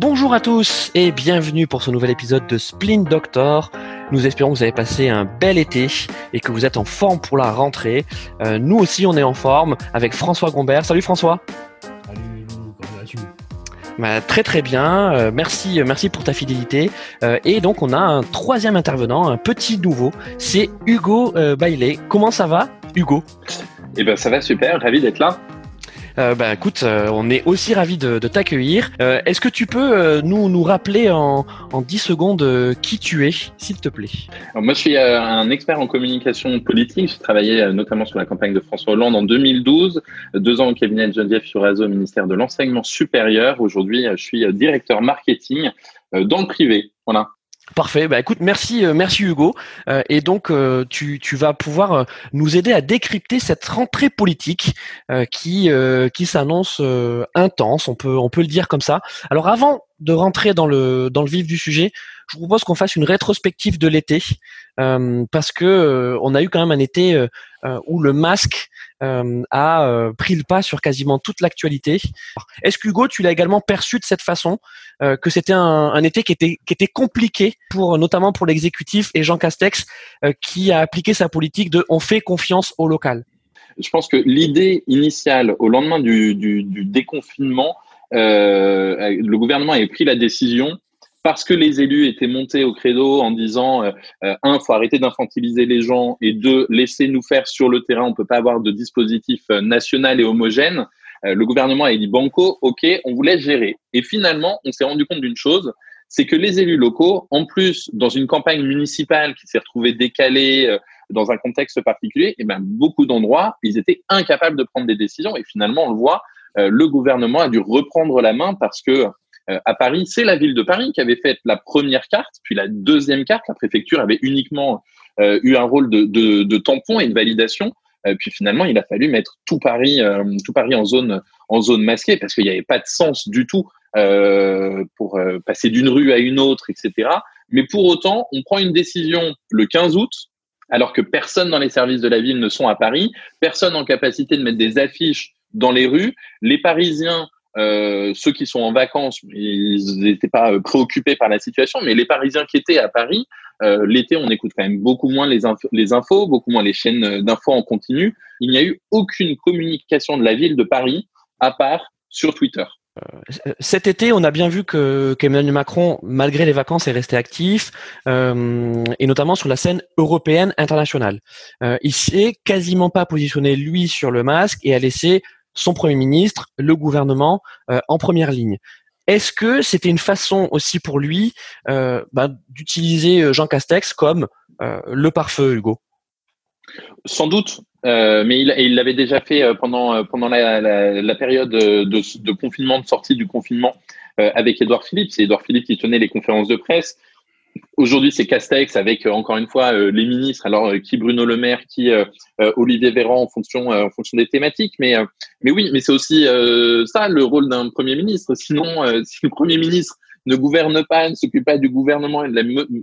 Bonjour à tous et bienvenue pour ce nouvel épisode de Splint Doctor. Nous espérons que vous avez passé un bel été et que vous êtes en forme pour la rentrée. Euh, nous aussi, on est en forme avec François Gombert. Salut François. Salut, comment vas-tu? Bah, très très bien, euh, merci, merci pour ta fidélité. Euh, et donc on a un troisième intervenant, un petit nouveau, c'est Hugo euh, Bailey. Comment ça va, Hugo? Eh ben ça va super, ravi d'être là. Euh, bah écoute, euh, on est aussi ravi de, de t'accueillir. Euh, Est-ce que tu peux euh, nous nous rappeler en, en 10 secondes euh, qui tu es, s'il te plaît? Alors, moi, je suis un expert en communication politique. J'ai travaillé notamment sur la campagne de François Hollande en 2012, deux ans au cabinet de Geneviève Fioraso au ministère de l'Enseignement supérieur. Aujourd'hui, je suis directeur marketing dans le privé. Voilà. Parfait. Bah écoute, merci, euh, merci Hugo. Euh, et donc euh, tu, tu vas pouvoir euh, nous aider à décrypter cette rentrée politique euh, qui euh, qui s'annonce intense. On peut on peut le dire comme ça. Alors avant de rentrer dans le dans le vif du sujet, je vous propose qu'on fasse une rétrospective de l'été parce que on a eu quand même un été où le masque euh, a euh, pris le pas sur quasiment toute l'actualité. Est-ce qu'Hugo, tu l'as également perçu de cette façon euh, que c'était un, été qui était qui était compliqué pour notamment pour l'exécutif et Jean Castex qui a appliqué sa politique de on fait confiance au local. Je pense que l'idée initiale, au lendemain du, du, du déconfinement, le gouvernement avait pris la décision parce que les élus étaient montés au credo en disant euh, euh, un, faut arrêter d'infantiliser les gens et deux, laissez nous faire sur le terrain. On peut pas avoir de dispositif euh, national et homogène. Euh, le gouvernement a dit banco, ok, on vous gérer. Et finalement, on s'est rendu compte d'une chose, c'est que les élus locaux, en plus, dans une campagne municipale qui s'est retrouvée décalée euh, dans un contexte particulier, et ben beaucoup d'endroits, ils étaient incapables de prendre des décisions. Et finalement, on le voit, le gouvernement a dû reprendre la main parce que à Paris, c'est la ville de Paris qui avait fait la première carte, puis la deuxième carte. La préfecture avait uniquement euh, eu un rôle de, tampon et de validation. Euh, puis finalement, il a fallu mettre tout Paris, euh, tout Paris en zone, en zone masquée parce qu'il n'y avait pas de sens du tout euh, pour passer d'une rue à une autre, etc. Mais pour autant, on prend une décision le 15 août, alors que personne dans les services de la ville ne sont à Paris, personne en capacité de mettre des affiches dans les rues. Les Parisiens euh, ceux qui sont en vacances, ils n'étaient pas euh, préoccupés par la situation, mais les Parisiens qui étaient à Paris, euh, l'été, on écoute quand même beaucoup moins les, infos, beaucoup moins les chaînes d'infos en continu. Il n'y a eu aucune communication de la ville de Paris à part sur Twitter. Cet été, on a bien vu que qu'Emmanuel Macron, malgré les vacances, est resté actif, euh, et notamment sur la scène européenne internationale. Euh, il s'est quasiment pas positionné lui sur le masque et a laissé son Premier ministre, le gouvernement euh, en première ligne. Est-ce que c'était une façon aussi pour lui euh, bah, d'utiliser Jean Castex comme euh, le pare-feu, Hugo? Sans doute, euh, mais il l'avait déjà fait pendant, pendant la, période de, de, confinement, de sortie du confinement euh, avec Édouard Philippe. C'est Édouard Philippe qui tenait les conférences de presse. Aujourd'hui, c'est Castex avec euh, encore une fois euh, les ministres. Alors euh, qui Bruno Le Maire, qui euh, Olivier Véran en fonction en fonction des thématiques. Mais mais oui, mais c'est aussi ça le rôle d'un premier ministre. Sinon, si le premier ministre ne gouverne pas, ne s'occupe pas du gouvernement et de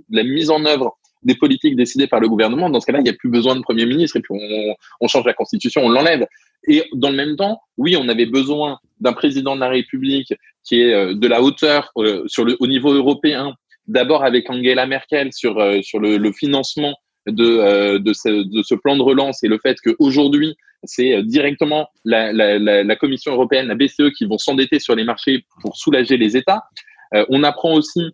la, mise en œuvre des politiques décidées par le gouvernement, dans ce cas-là, il n'y a plus besoin de premier ministre et puis on, on change la constitution, on l'enlève. Et dans le même temps, oui, on avait besoin d'un président de la République qui est de la hauteur sur le, au niveau européen d'abord avec Angela Merkel sur, euh, sur le, financement de, euh, de, ce, plan de relance et le fait qu'aujourd'hui, c'est directement la, Commission européenne, la BCE, qui vont s'endetter sur les marchés pour soulager les États. Euh, on apprend aussi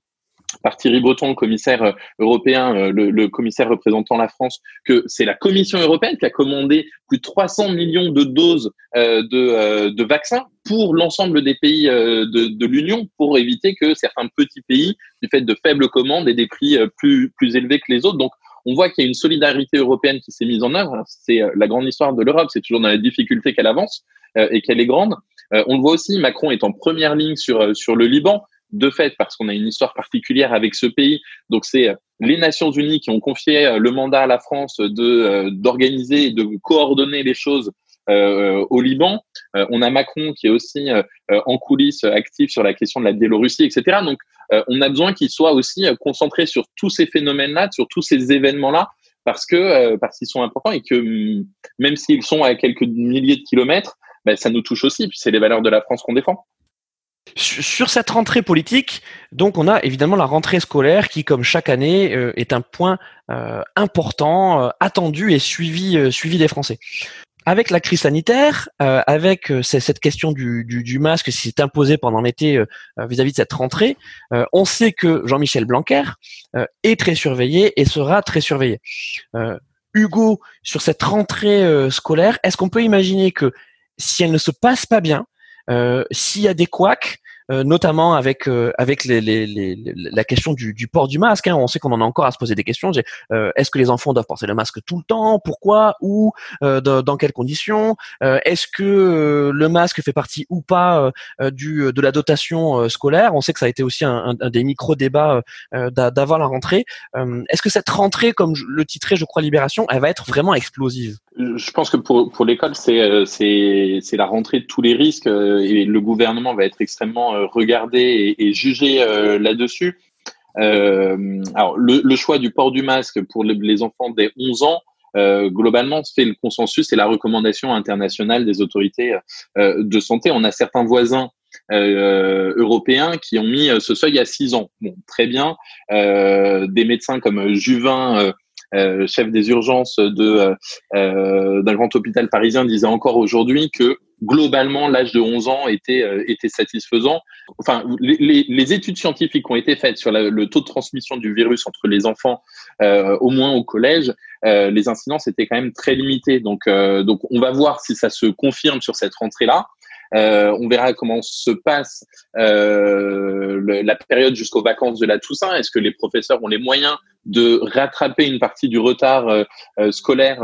par Thierry Breton, le commissaire européen, le, le, commissaire représentant la France, que c'est la Commission européenne qui a commandé plus de 300 millions de doses euh, de, euh, de, vaccins pour l'ensemble des pays euh, de, de l'Union pour éviter que certains petits pays, du fait de faibles commandes, aient des prix plus, plus élevés que les autres. Donc, on voit qu'il y a une solidarité européenne qui s'est mise en œuvre. C'est la grande histoire de l'Europe. C'est toujours dans la difficulté qu'elle avance et qu'elle est grande. on le voit aussi, Macron est en première ligne sur, sur le Liban de fait parce qu'on a une histoire particulière avec ce pays. Donc c'est les Nations Unies qui ont confié le mandat à la France de d'organiser et de coordonner les choses euh, au Liban. Euh, on a Macron qui est aussi euh, en coulisses actif sur la question de la Biélorussie, etc. Donc on a besoin qu'il soit aussi concentré sur tous ces phénomènes-là, sur tous ces événements-là, parce que parce qu'ils sont importants et que même s'ils sont à quelques milliers de kilomètres, ben, ça nous touche aussi. Puis c'est les valeurs de la France qu'on défend. Sur cette rentrée politique, donc on a évidemment la rentrée scolaire qui, comme chaque année, euh, est un point euh, important, euh, attendu et suivi, des Français. Avec la crise sanitaire, avec cette question du, du, masque qui s'est imposé pendant l'été vis-à-vis de cette rentrée, on sait que Jean-Michel Blanquer est très surveillé et sera très surveillé. Hugo, sur cette rentrée scolaire, est-ce qu'on peut imaginer que si elle ne se passe pas bien, s'il y a des couacs, euh, notamment avec euh, avec les, les, les, la question du, du, port du masque. Hein. On sait qu'on en a encore à se poser des questions. Euh, Est-ce que les enfants doivent porter le masque tout le temps? Pourquoi? Où euh, dans, quelles conditions? Est-ce que le masque fait partie ou pas du de la dotation scolaire? On sait que ça a été aussi un, un, des micro débats d'avoir la rentrée. Est-ce que cette rentrée, comme le titrait, je crois, Libération, elle va être vraiment explosive? Je pense que pour, pour l'école, c'est, c'est, la rentrée de tous les risques et le gouvernement va être extrêmement regarder et, juger euh, là-dessus. Euh, alors, le, choix du port du masque pour les enfants dès 11 ans, globalement, c'est le consensus et la recommandation internationale des autorités de santé. On a certains voisins européens qui ont mis ce seuil à 6 ans. Très bien. des médecins comme Juvin, chef des urgences de d'un grand hôpital parisien, disait encore aujourd'hui que globalement, l'âge de 11 ans était, euh, était satisfaisant. Enfin, les, les, études scientifiques ont été faites sur le taux de transmission du virus entre les enfants, euh, au moins au collège. Euh, les incidences étaient quand même très limitées. Donc, donc, on va voir si ça se confirme sur cette rentrée-là. Euh, on verra comment se passe euh, la période jusqu'aux vacances de la Toussaint. Est-ce que les professeurs ont les moyens de rattraper une partie du retard euh, scolaire,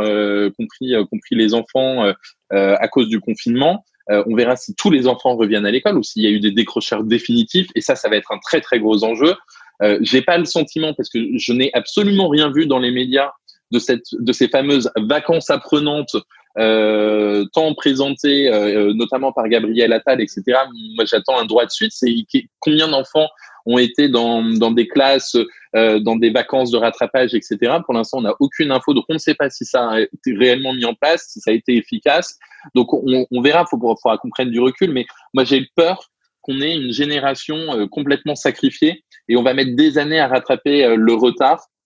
compris, compris les enfants, à cause du confinement on verra si tous les enfants reviennent à l'école ou s'il y a eu des décrocheurs définitifs. Et ça, ça va être un très très gros enjeu. Euh, J'ai pas le sentiment parce que je n'ai absolument rien vu dans les médias de cette de ces fameuses vacances apprenantes euh, tant présenté, euh, notamment par Gabriel Attal, etc. Moi, j'attends un droit de suite. C'est combien d'enfants ont été dans, dans des classes, euh, dans des vacances de rattrapage, etc. Pour l'instant, on n'a aucune info, donc on ne sait pas si ça a été réellement mis en place, si ça a été efficace. Donc on, on verra, il faudra qu'on prenne du recul. Mais moi, j'ai peur qu'on ait une génération euh, complètement sacrifiée et on va mettre des années à rattraper euh, le retard euh, euh,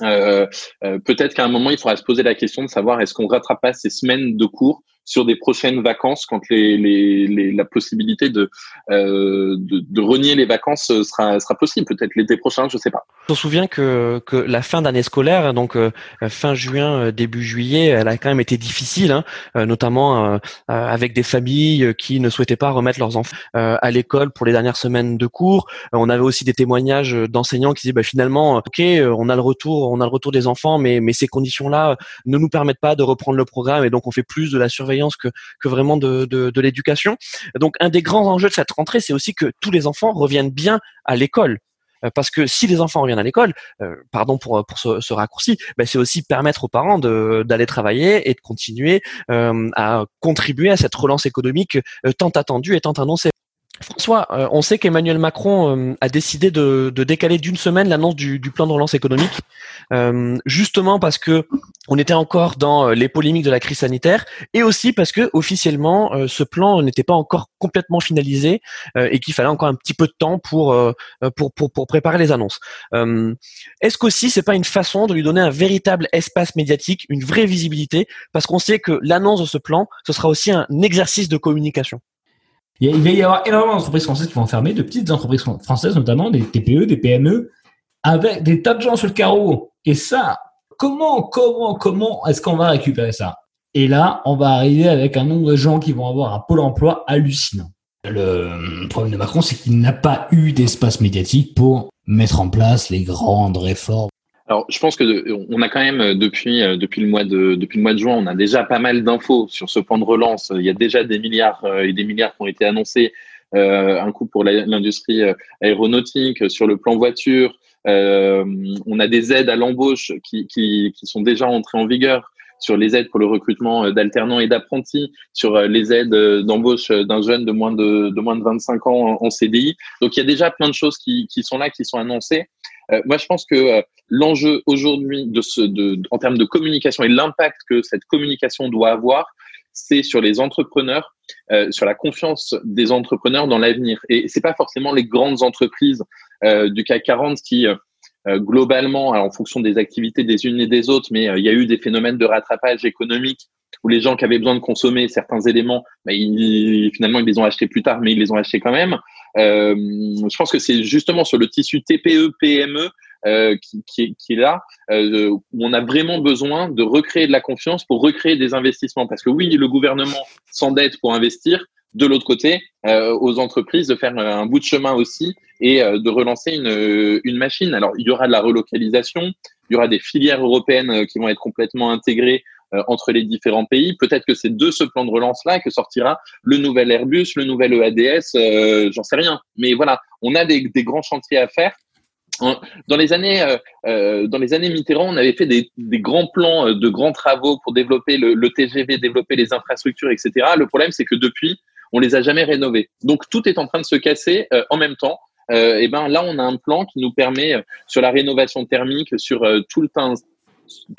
peut-être qu'à un moment, il faudra se poser la question de savoir est-ce qu'on rattrape pas ces semaines de cours sur des prochaines vacances quand les, les, les la possibilité de, euh, de, de renier les vacances sera, sera possible. Peut-être l'été prochain, je sais pas. On se souvient que, que la fin d'année scolaire, donc euh, fin juin, euh, début juillet, elle a quand même été difficile, hein, euh, notamment avec des familles qui ne souhaitaient pas remettre leurs enfants à l'école pour les dernières semaines de cours. on avait aussi des témoignages d'enseignants qui disaient bah, finalement, ok, on a le retour, on a le retour des enfants, mais, mais ces conditions-là ne nous permettent pas de reprendre le programme et donc on fait plus de la surveillance que, vraiment de, l'éducation. Donc un des grands enjeux de cette rentrée, c'est aussi que tous les enfants reviennent bien à l'école euh, parce que si les enfants reviennent à l'école, euh, pardon pour ce raccourci, ben c'est aussi permettre aux parents d'aller travailler et de continuer euh, à contribuer à cette relance économique tant attendue et tant annoncée. François, on sait qu'Emmanuel Macron a décidé de, décaler d'une semaine l'annonce du, plan de relance économique, justement parce que on était encore dans euh, les polémiques de la crise sanitaire et aussi parce que officiellement euh, ce plan n'était pas encore complètement finalisé euh, et qu'il fallait encore un petit peu de temps pour, pour préparer les annonces. Est-ce qu'aussi c'est pas une façon de lui donner un véritable espace médiatique, une vraie visibilité? Parce qu'on sait que l'annonce de ce plan ce sera aussi un exercice de communication. Il va y avoir énormément d'entreprises françaises qui vont fermer, de petites entreprises françaises notamment, des TPE, des PME, avec des tas de gens sur le carreau. Et ça, comment, comment, comment est-ce qu'on va récupérer ça? Et là, on va arriver avec un nombre de gens qui vont avoir un pôle emploi hallucinant. Le problème de Macron, c'est qu'il n'a pas eu d'espace médiatique pour mettre en place les grandes réformes. Alors, je pense que on a quand même depuis depuis le mois de depuis le mois de juin, on a déjà pas mal d'infos sur ce plan de relance. Il y a déjà des milliards euh, et des milliards qui ont été annoncés. Euh, un coup pour l'industrie euh, aéronautique, sur le plan voiture, euh, on a des aides à l'embauche qui, qui, qui, sont déjà entrées en vigueur sur les aides pour le recrutement euh, d'alternants et d'apprentis, sur euh, les aides d'embauche d'un jeune de moins de, de, moins de 25 ans en, CDI. Donc il y a déjà plein de choses qui, qui sont là, qui sont annoncées. moi, je pense que l'enjeu aujourd'hui de ce, de, en termes de communication et l'impact que cette communication doit avoir, c'est sur les entrepreneurs, euh, sur la confiance des entrepreneurs dans l'avenir. Et c'est pas forcément les grandes entreprises euh, du CAC 40 qui euh, globalement, alors en fonction des activités des unes et des autres, mais il y a eu des phénomènes de rattrapage économique où les gens qui avaient besoin de consommer certains éléments, bah, ils, finalement, ils les ont achetés plus tard, mais ils les ont achetés quand même. je pense que c'est justement sur le tissu TPE, PME euh, qui, qui, est, qui, est, là, euh, où on a vraiment besoin de recréer de la confiance pour recréer des investissements. Parce que oui, le gouvernement s'endette pour investir. De l'autre côté, euh, aux entreprises de faire un bout de chemin aussi et de relancer une, une machine. Alors, il y aura de la relocalisation, il y aura des filières européennes qui vont être complètement intégrées entre les différents pays. Peut-être que c'est de ce plan de relance-là que sortira le nouvel Airbus, le nouvel EADS, euh, j'en sais rien. Mais voilà, on a des, grands chantiers à faire dans les années, euh, euh, dans les années Mitterrand, on avait fait des, grands plans euh, de grands travaux pour développer le, TGV, développer les infrastructures, etc. Le problème, c'est que depuis, on les a jamais rénovés. Donc tout est en train de se casser euh, en même temps. et ben là, on a un plan qui nous permet sur la rénovation thermique, sur tout le temps,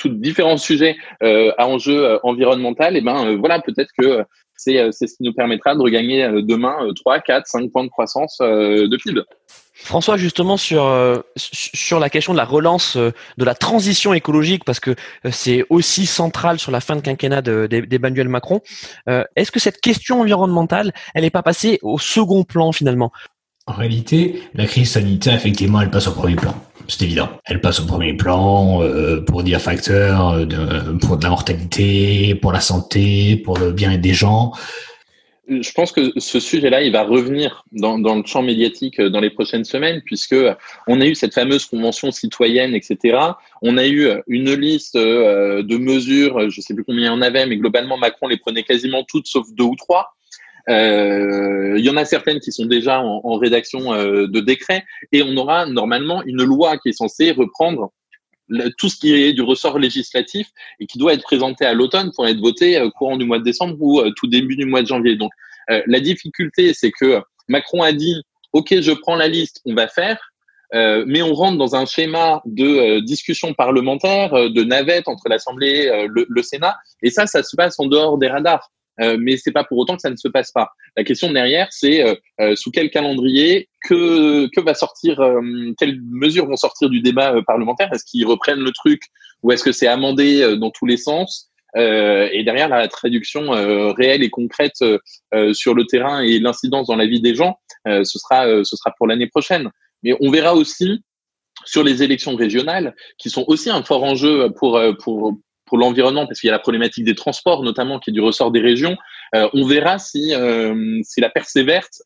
différents sujets à enjeu environnemental. Et ben voilà, peut-être que c'est ce qui nous permettra de regagner demain 3, 4, 5 points de croissance de PIB. François, justement sur euh, sur la question de la relance euh, de la transition écologique, parce que euh, c'est aussi central sur la fin de quinquennat d'Emmanuel Macron. Est-ce que cette question environnementale, elle n'est pas passée au second plan finalement? En réalité, la crise sanitaire, effectivement, elle passe au premier plan. C'est évident. Elle passe au premier plan pour divers facteurs, de, pour de la mortalité, pour la santé, pour le bien-être des gens je pense que ce sujet-là, il va revenir dans, le champ médiatique euh, dans les prochaines semaines, puisque on a eu cette fameuse convention citoyenne, etc. On a eu une liste euh, de mesures, je sais plus combien il y en avait, mais globalement, Macron les prenait quasiment toutes, sauf deux ou trois. Euh, il y en a certaines qui sont déjà en, rédaction euh, de décret, et on aura normalement une loi qui est censée reprendre tout ce qui est du ressort législatif et qui doit être présenté à l'automne pour être voté euh, courant du mois de décembre ou tout début du mois de janvier. Donc la difficulté, c'est que Macron a dit OK, je prends la liste, on va faire. mais on rentre dans un schéma de discussion parlementaire, de navette entre l'Assemblée, le, le, Sénat, et ça, ça se passe en dehors des radars. Euh, mais c'est pas pour autant que ça ne se passe pas. La question derrière, c'est euh, euh, sous quel calendrier, que, que va sortir, quelles mesures vont sortir du débat parlementaire? Est-ce qu'ils reprennent le truc ou est-ce que c'est amendé dans tous les sens? Et derrière, la traduction réelle et concrète sur le terrain et l'incidence dans la vie des gens, ce sera, ce sera pour l'année prochaine. Mais on verra aussi sur les élections régionales, qui sont aussi un fort enjeu pour, pour, pour l'environnement, parce qu'il y a la problématique des transports, notamment, qui est du ressort des régions. Euh, on verra si, euh, si la perséverte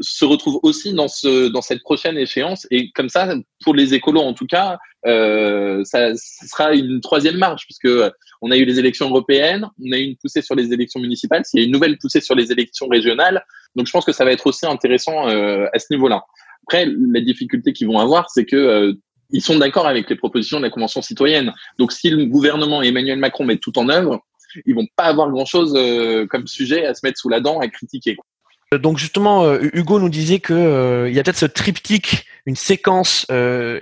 se retrouve aussi dans, ce, dans cette prochaine échéance. Et comme ça, pour les écolos en tout cas, euh, ça, sera une troisième marche, puisque on a eu les élections européennes, on a eu une poussée sur les élections municipales, il y a une nouvelle poussée sur les élections régionales. Donc je pense que ça va être aussi intéressant euh, à ce niveau-là. Après, la difficulté qu'ils vont avoir, c'est que euh, ils sont d'accord avec les propositions de la Convention citoyenne. Donc, si le gouvernement et Emmanuel Macron mettent tout en œuvre, ils vont pas avoir grand-chose euh, comme sujet à se mettre sous la dent, à critiquer. Euh, donc justement, euh, Hugo nous disait que euh, y a peut-être ce triptyque, une séquence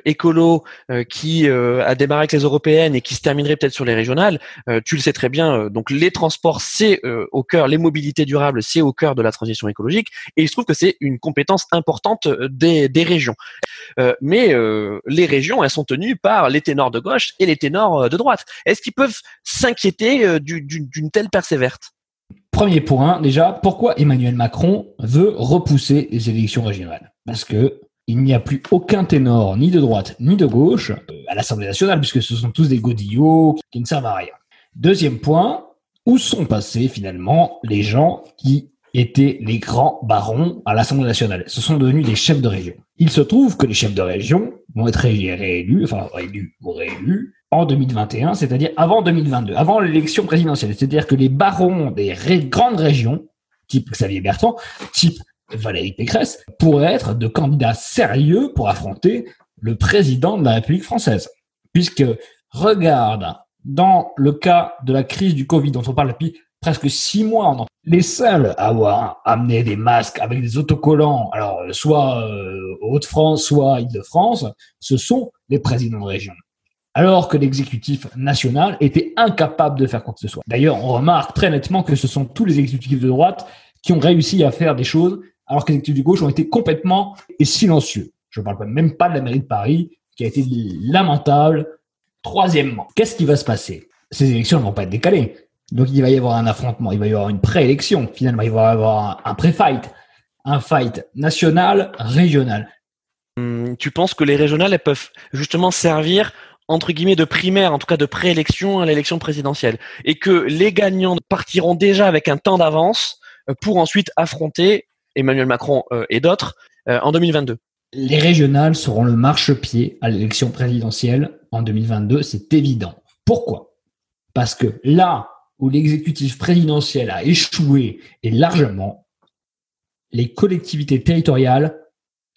écolo qui a démarré avec les européennes et qui se terminerait peut-être sur les régionales. tu le sais très bien. donc les transports, c'est au cœur, les mobilités durables, c'est au cœur de la transition écologique. Et il se trouve que c'est une compétence importante des, des régions. mais les régions, elles sont tenues par les ténors de gauche et les ténors de droite. Est-ce qu'ils peuvent s'inquiéter d'une telle perséverte Premier point, déjà, pourquoi Emmanuel Macron veut repousser les élections régionales? Parce que il n'y a plus aucun ténor, ni de droite, ni de gauche, euh, à l'Assemblée nationale, puisque ce sont tous des godillots qui ne servent à rien. Deuxième point, où sont passés finalement les gens qui étaient les grands barons à l'Assemblée nationale? Ce sont devenus des chefs de région. Il se trouve que les chefs de région vont être réélus, enfin réélus ou réélus, en 2021, c'est-à-dire avant 2022, avant l'élection présidentielle. C'est-à-dire que les barons des grandes régions, type Xavier Bertrand, type Valérie Pécresse, pourraient être de candidats sérieux pour affronter le président de la République française. Puisque, regarde, dans le cas de la crise du Covid dont on parle depuis presque six mois, les seuls à avoir amené des masques avec des autocollants, alors soit euh, Haute-France, soit Île-de-France, ce sont les présidents de région. Alors que l'exécutif national était incapable de faire quoi que ce soit. D'ailleurs, on remarque très nettement que ce sont tous les exécutifs de droite qui ont réussi à faire des choses, alors que les exécutifs de gauche ont été complètement silencieux. Je ne parle même pas de la mairie de Paris, qui a été lamentable. Troisièmement, qu'est-ce qui va se passer? Ces élections ne vont pas être décalées. Donc il va y avoir un affrontement, il va y avoir une préélection. Finalement, il va y avoir un pré-fight, un fight national, régional. Hum, tu penses que les régionales elles peuvent justement servir entre guillemets de primaire, en tout cas de préélection à l'élection présidentielle, et que les gagnants partiront déjà avec un temps d'avance euh, pour ensuite affronter Emmanuel Macron euh, et d'autres euh, en 2022. Les régionales seront le marchepied à l'élection présidentielle en 2022, c'est évident. Pourquoi? Parce que là où l'exécutif présidentiel a échoué et largement, les collectivités territoriales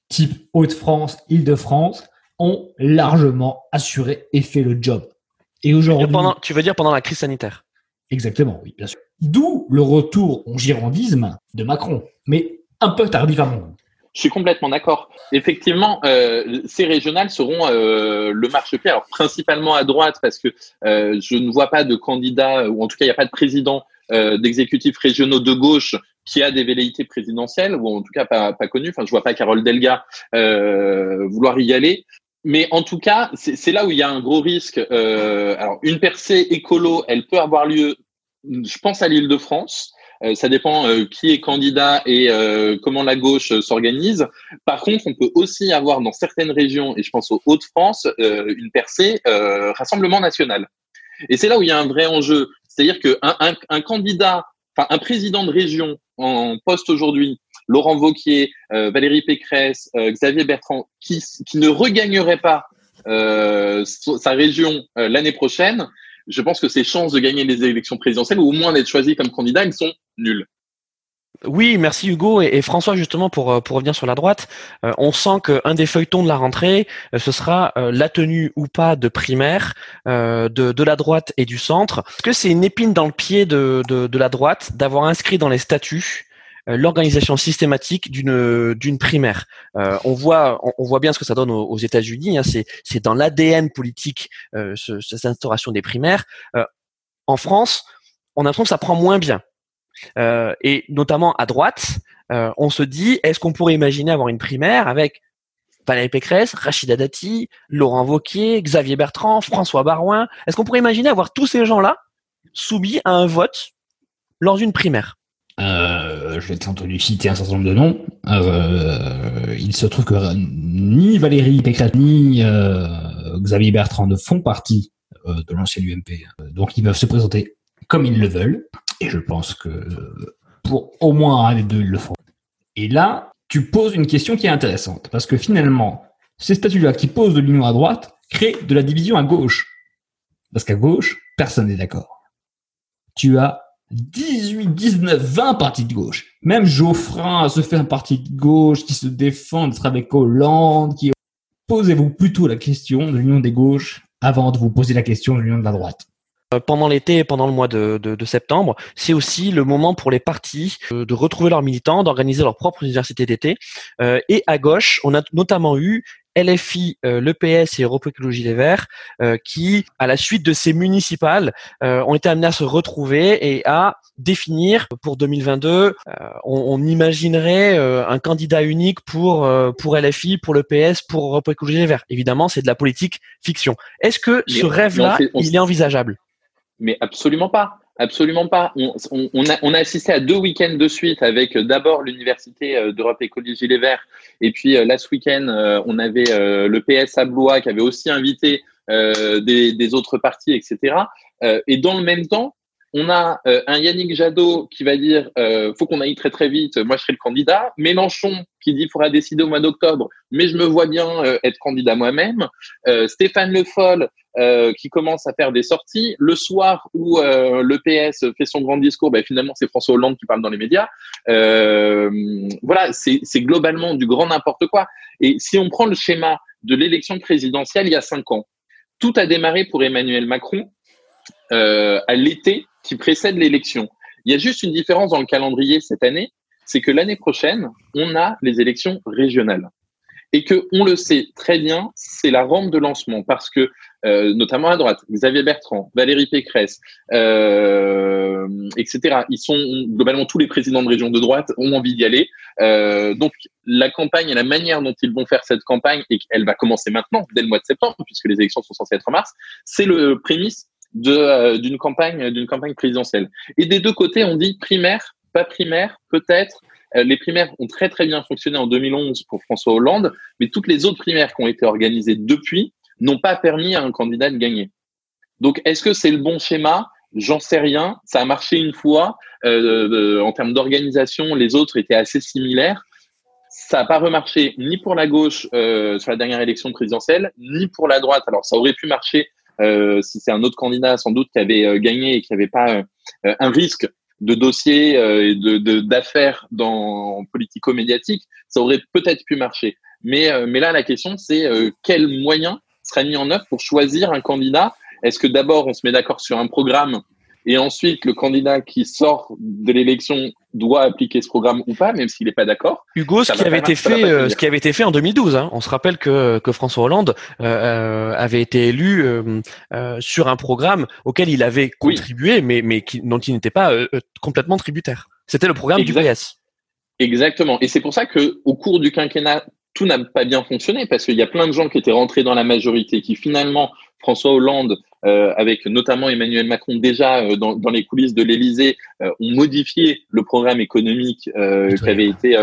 type Hauts-de-France, Île-de-France ont largement assuré et fait le job. Et aujourd'hui, tu veux dire pendant la crise sanitaire? Exactement, oui, bien sûr. D'où le retour au girondisme de Macron, mais un peu tardivement. Je suis complètement d'accord. Effectivement, euh, ces régionales seront euh, le marchepied, alors principalement à droite, parce que euh, je ne vois pas de candidat, ou en tout cas, il n'y a pas de président euh, d'exécutifs régionaux de gauche qui a des velléités présidentielles, ou en tout cas pas, pas connu. Enfin, je vois pas Carole Delga euh, vouloir y aller. Mais en tout cas, c'est là où il y a un gros risque. Euh, alors, une percée écolo, elle peut avoir lieu, je pense à l'île de France. Euh, ça dépend euh, qui est candidat et euh, comment la gauche s'organise. Par contre, on peut aussi avoir dans certaines régions, et je pense aux Hauts-de-France, une percée Rassemblement national. Et c'est là où il y a un vrai enjeu. C'est-à-dire qu'un un, un candidat, enfin un président de région en poste aujourd'hui, Laurent Vauquier, Valérie Pécresse, Xavier Bertrand, qui, qui ne regagnerait pas sa région l'année prochaine, je pense que ses chances de gagner les élections présidentielles, ou au moins d'être choisi comme candidat, elles sont nulles. Oui, merci Hugo et, François justement pour euh, pour revenir sur la droite. Euh, on sent qu'un des feuilletons de la rentrée, euh, ce sera la tenue ou pas de primaire de, de la droite et du centre. Est-ce que c'est une épine dans le pied de, de, de la droite d'avoir inscrit dans les statuts euh, l'organisation systématique d'une d'une primaire. Euh, on voit on, voit bien ce que ça donne aux, États-Unis. Hein, c'est c'est dans l'ADN politique euh, ce, cette instauration des primaires. en France, on a l'impression que ça prend moins bien. et notamment à droite, on se dit est-ce qu'on pourrait imaginer avoir une primaire avec Valérie Pécresse, Rachida Dati, Laurent Wauquiez, Xavier Bertrand, François Barouin Est-ce qu'on pourrait imaginer avoir tous ces gens-là soumis à un vote lors d'une primaire? Euh, je vais entendu citer un certain nombre de noms. Euh, il se trouve que ni Valérie Pécresse ni euh, Xavier Bertrand ne font partie euh, de l'ancien UMP. Donc ils peuvent se présenter comme ils le veulent. Et je pense que pour au moins un des deux, ils le font. Et là, tu poses une question qui est intéressante. Parce que finalement, ces statuts-là qui posent de l'union à droite créent de la division à gauche. Parce qu'à gauche, personne n'est d'accord. Tu as 18, 19, 20 partis de gauche. Même Geoffrin se fait un parti de gauche qui se défend d'être avec Hollande. Qui... Posez-vous plutôt la question de l'union des gauches avant de vous poser la question de l'union de la droite. Euh, pendant l'été et pendant le mois de, septembre, c'est aussi le moment pour les partis euh, de retrouver leurs militants, d'organiser leur propre université d'été. Euh, et à gauche, on a notamment eu LFI, euh, l'EPS et Europe Écologie Les Verts, euh, qui, à la suite de ces municipales, euh, ont été amenés à se retrouver et à définir pour 2022. On, on, imaginerait un candidat unique pour pour LFI, pour l'EPS, pour Europe Écologie Les Verts. Évidemment, c'est de la politique fiction. Est-ce que ce rêve-là, il est envisageable? Mais absolument pas. Absolument pas. On, a, assisté à deux week-ends de suite avec euh, d'abord l'Université euh, d'Europe Écologie Les Verts et puis euh, ce week-end, on avait le PS à Blois qui avait aussi invité des, autres partis, etc. et dans le même temps, on a un Yannick Jadot qui va dire faut qu'on aille très très vite, moi je serai le candidat. Mélenchon qui dit faudra décider au mois d'octobre, mais je me vois bien être candidat moi-même. Stéphane Le Foll euh, qui commence à faire des sorties. Le soir où euh, le PS fait son grand discours, ben, finalement c'est François Hollande qui parle dans les médias. Euh, voilà, c'est globalement du grand n'importe quoi. Et si on prend le schéma de l'élection présidentielle il y a cinq ans, tout a démarré pour Emmanuel Macron euh, à l'été qui précède l'élection. Il y a juste une différence dans le calendrier cette année, c'est que l'année prochaine, on a les élections régionales et que on le sait très bien, c'est la rampe de lancement parce que euh, notamment à droite, Xavier Bertrand, Valérie Pécresse, euh, etc. Ils sont globalement tous les présidents de région de droite ont envie d'y aller. Euh, donc la campagne et la manière dont ils vont faire cette campagne et qu'elle va commencer maintenant dès le mois de septembre puisque les élections sont censées être en mars, c'est le prémisse de d'une campagne d'une campagne présidentielle. Et des deux côtés, on dit primaire, pas primaire, peut-être. Les primaires ont très très bien fonctionné en 2011 pour François Hollande, mais toutes les autres primaires qui ont été organisées depuis n'ont pas permis à un candidat de gagner. Donc, est-ce que c'est le bon schéma? J'en sais rien. Ça a marché une fois. Euh, euh, en termes d'organisation, les autres étaient assez similaires. Ça n'a pas remarché ni pour la gauche euh, sur la dernière élection présidentielle, ni pour la droite. Alors, ça aurait pu marcher euh, si c'est un autre candidat sans doute qui avait euh, gagné et qui n'avait pas euh, un risque de dossier et de d'affaires dans politico-médiatique, ça aurait peut-être pu marcher. Mais, mais là, la question, c'est quels moyens sera mis en œuvre pour choisir un candidat? Est-ce que d'abord on se met d'accord sur un programme et ensuite le candidat qui sort de l'élection doit appliquer ce programme ou pas, même s'il n'est pas d'accord. Hugo, ce qui avait été fait, euh, ce qui avait été fait en 2012. Hein. On se rappelle que, que François Hollande euh, euh avait été élu euh, sur un programme auquel il avait contribué, mais mais qui, dont il n'était pas complètement tributaire. C'était le programme du PS. Exactement. Et c'est pour ça que au cours du quinquennat tout n'a pas bien fonctionné parce qu'il y a plein de gens qui étaient rentrés dans la majorité, qui finalement, François Hollande, euh, avec notamment Emmanuel Macron déjà euh, dans, dans, les coulisses de l'Élysée, euh, ont modifié le programme économique euh, qui avait été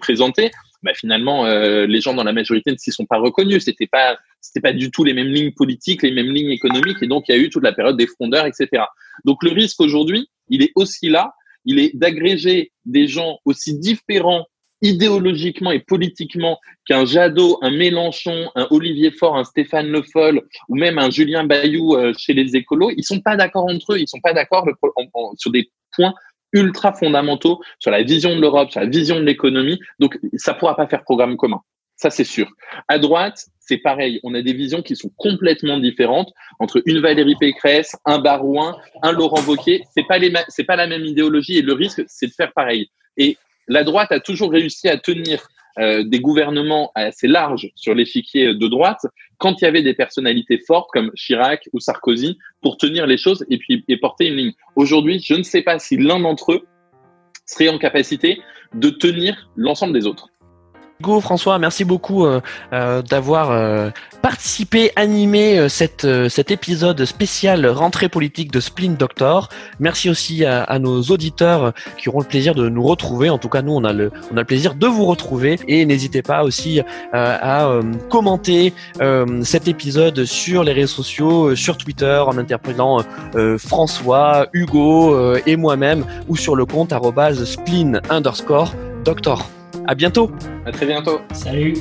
présenté. Bah, finalement, les gens dans la majorité ne s'y sont pas reconnus. C'était pas, c'était pas du tout les mêmes lignes politiques, les mêmes lignes économiques, et donc il y a eu toute la période des frondeurs, etc. Donc le risque aujourd'hui, il est aussi là. Il est d'agréger des gens aussi différents idéologiquement et politiquement qu'un Jadot, un Mélenchon, un Olivier Faure, un Stéphane Le Foll ou même un Julien Bayou euh, chez les écolos, ils sont pas d'accord entre eux, ils sont pas d'accord sur des points ultra fondamentaux sur la vision de l'Europe, sur la vision de l'économie. Donc ça pourra pas faire programme commun. Ça, c'est sûr. À droite, c'est pareil. On a des visions qui sont complètement différentes entre une Valérie Pécresse, un Barouin, un Laurent Wauquiez. C'est pas les, c'est pas la même idéologie et le risque, c'est de faire pareil. Et la droite a toujours réussi à tenir euh, des gouvernements assez larges sur l'échiquier de droite quand il y avait des personnalités fortes comme Chirac ou Sarkozy pour tenir les choses et puis et porter une ligne. Aujourd'hui, je ne sais pas si l'un d'entre eux serait en capacité de tenir l'ensemble des autres. Hugo, François, merci beaucoup euh, euh, d'avoir euh, participé, animé cette, cet épisode spécial rentrée politique de Splin Doctor. Merci aussi à, à, nos auditeurs qui auront le plaisir de nous retrouver. En tout cas, nous, on a le, on a le plaisir de vous retrouver. Et n'hésitez pas aussi à commenter cet épisode sur les réseaux sociaux, sur Twitter, en interpellant François, Hugo et moi-même, ou sur le compte spleen underscore doctor. À bientôt. À très bientôt. Salut.